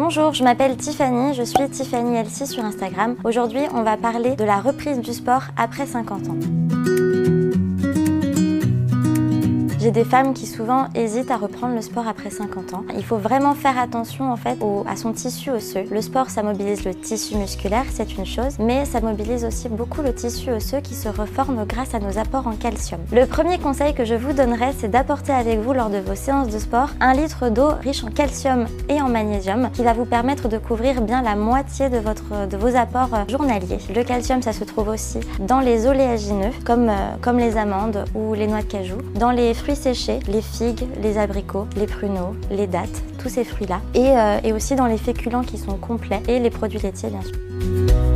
Bonjour, je m'appelle Tiffany, je suis Tiffany Elsie sur Instagram. Aujourd'hui, on va parler de la reprise du sport après 50 ans. J'ai des femmes qui souvent hésitent à reprendre le sport après 50 ans. Il faut vraiment faire attention en fait à son tissu osseux. Le sport, ça mobilise le tissu musculaire, c'est une chose, mais ça mobilise aussi beaucoup le tissu osseux qui se reforme grâce à nos apports en calcium. Le premier conseil que je vous donnerai, c'est d'apporter avec vous lors de vos séances de sport un litre d'eau riche en calcium et en magnésium qui va vous permettre de couvrir bien la moitié de, votre, de vos apports euh, journaliers. Le calcium, ça se trouve aussi dans les oléagineux comme, euh, comme les amandes ou les noix de cajou, dans les fruits séchés, les figues, les abricots, les pruneaux, les dattes, tous ces fruits-là. Euh, et aussi dans les féculents qui sont complets et les produits laitiers bien sûr.